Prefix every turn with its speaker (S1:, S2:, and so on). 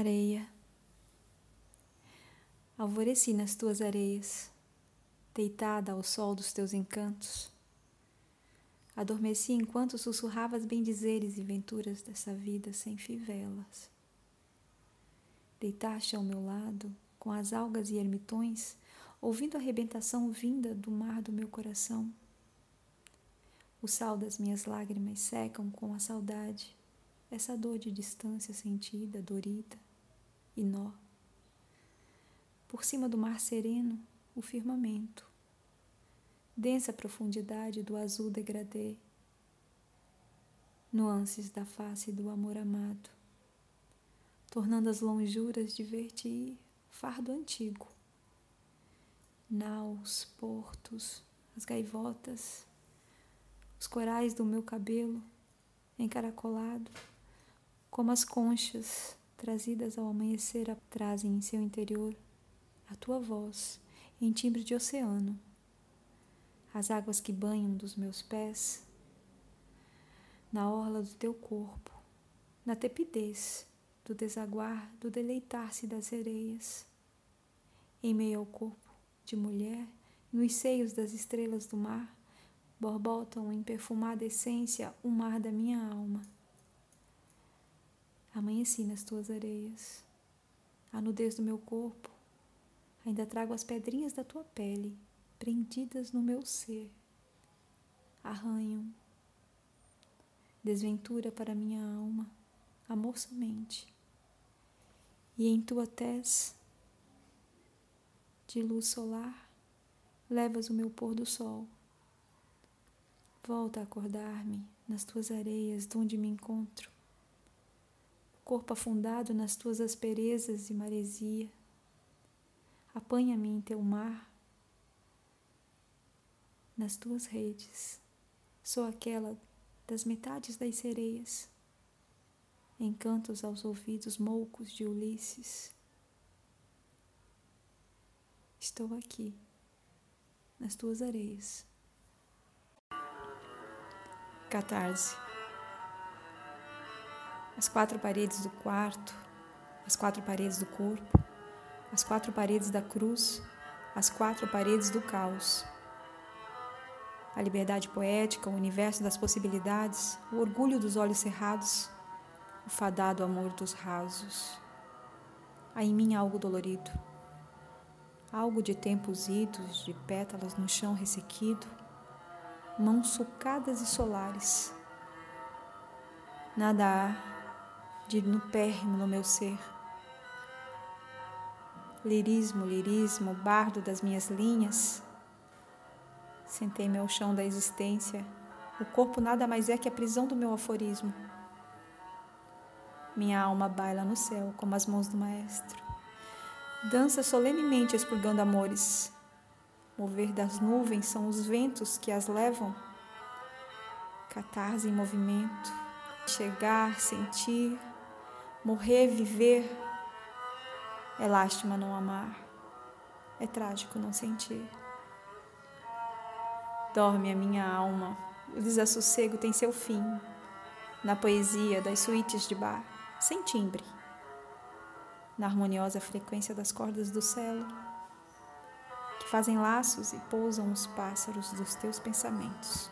S1: Areia. Alvoreci nas tuas areias, deitada ao sol dos teus encantos. Adormeci enquanto sussurravas bendizeres e venturas dessa vida sem fivelas. Deitaste ao meu lado, com as algas e ermitões, ouvindo a arrebentação vinda do mar do meu coração. O sal das minhas lágrimas secam com a saudade, essa dor de distância sentida, dorida e nó. Por cima do mar sereno, o firmamento, densa profundidade do azul degradê, nuances da face do amor amado. Tornando as lonjuras de ver-te fardo antigo. Naus, portos, as gaivotas, os corais do meu cabelo encaracolado, como as conchas trazidas ao amanhecer trazem em seu interior a tua voz em timbre de oceano, as águas que banham dos meus pés, na orla do teu corpo, na tepidez do desaguar, do deleitar-se das sereias. Em meio ao corpo de mulher, nos seios das estrelas do mar, borbotam em perfumada essência o mar da minha alma. Amanheci nas tuas areias, a nudez do meu corpo, ainda trago as pedrinhas da tua pele, prendidas no meu ser. Arranham desventura para minha alma, amor somente. E em tua tez de luz solar levas o meu pôr do sol. Volta a acordar-me nas tuas areias, donde me encontro, corpo afundado nas tuas asperezas e maresia. Apanha-me em teu mar, nas tuas redes. Sou aquela das metades das sereias encantos aos ouvidos moucos de Ulisses. Estou aqui, nas tuas areias. Catarse. As quatro paredes do quarto, as quatro paredes do corpo, as quatro paredes da cruz, as quatro paredes do caos. A liberdade poética, o universo das possibilidades, o orgulho dos olhos cerrados, o fadado amor dos rasos. Há em mim algo dolorido, algo de tempos idos, de pétalas no chão ressequido, mãos sucadas e solares. Nada há de nupérrimo no meu ser. Lirismo, lirismo, bardo das minhas linhas. Sentei-me ao chão da existência. O corpo nada mais é que a prisão do meu aforismo. Minha alma baila no céu como as mãos do Maestro. Dança solenemente expurgando amores. Mover das nuvens são os ventos que as levam. Catarse em movimento. Chegar, sentir, morrer, viver. É lástima não amar. É trágico não sentir. Dorme a minha alma. O desassossego tem seu fim. Na poesia das suítes de bar sem timbre, na harmoniosa frequência das cordas do céu, que fazem laços e pousam os pássaros dos teus pensamentos.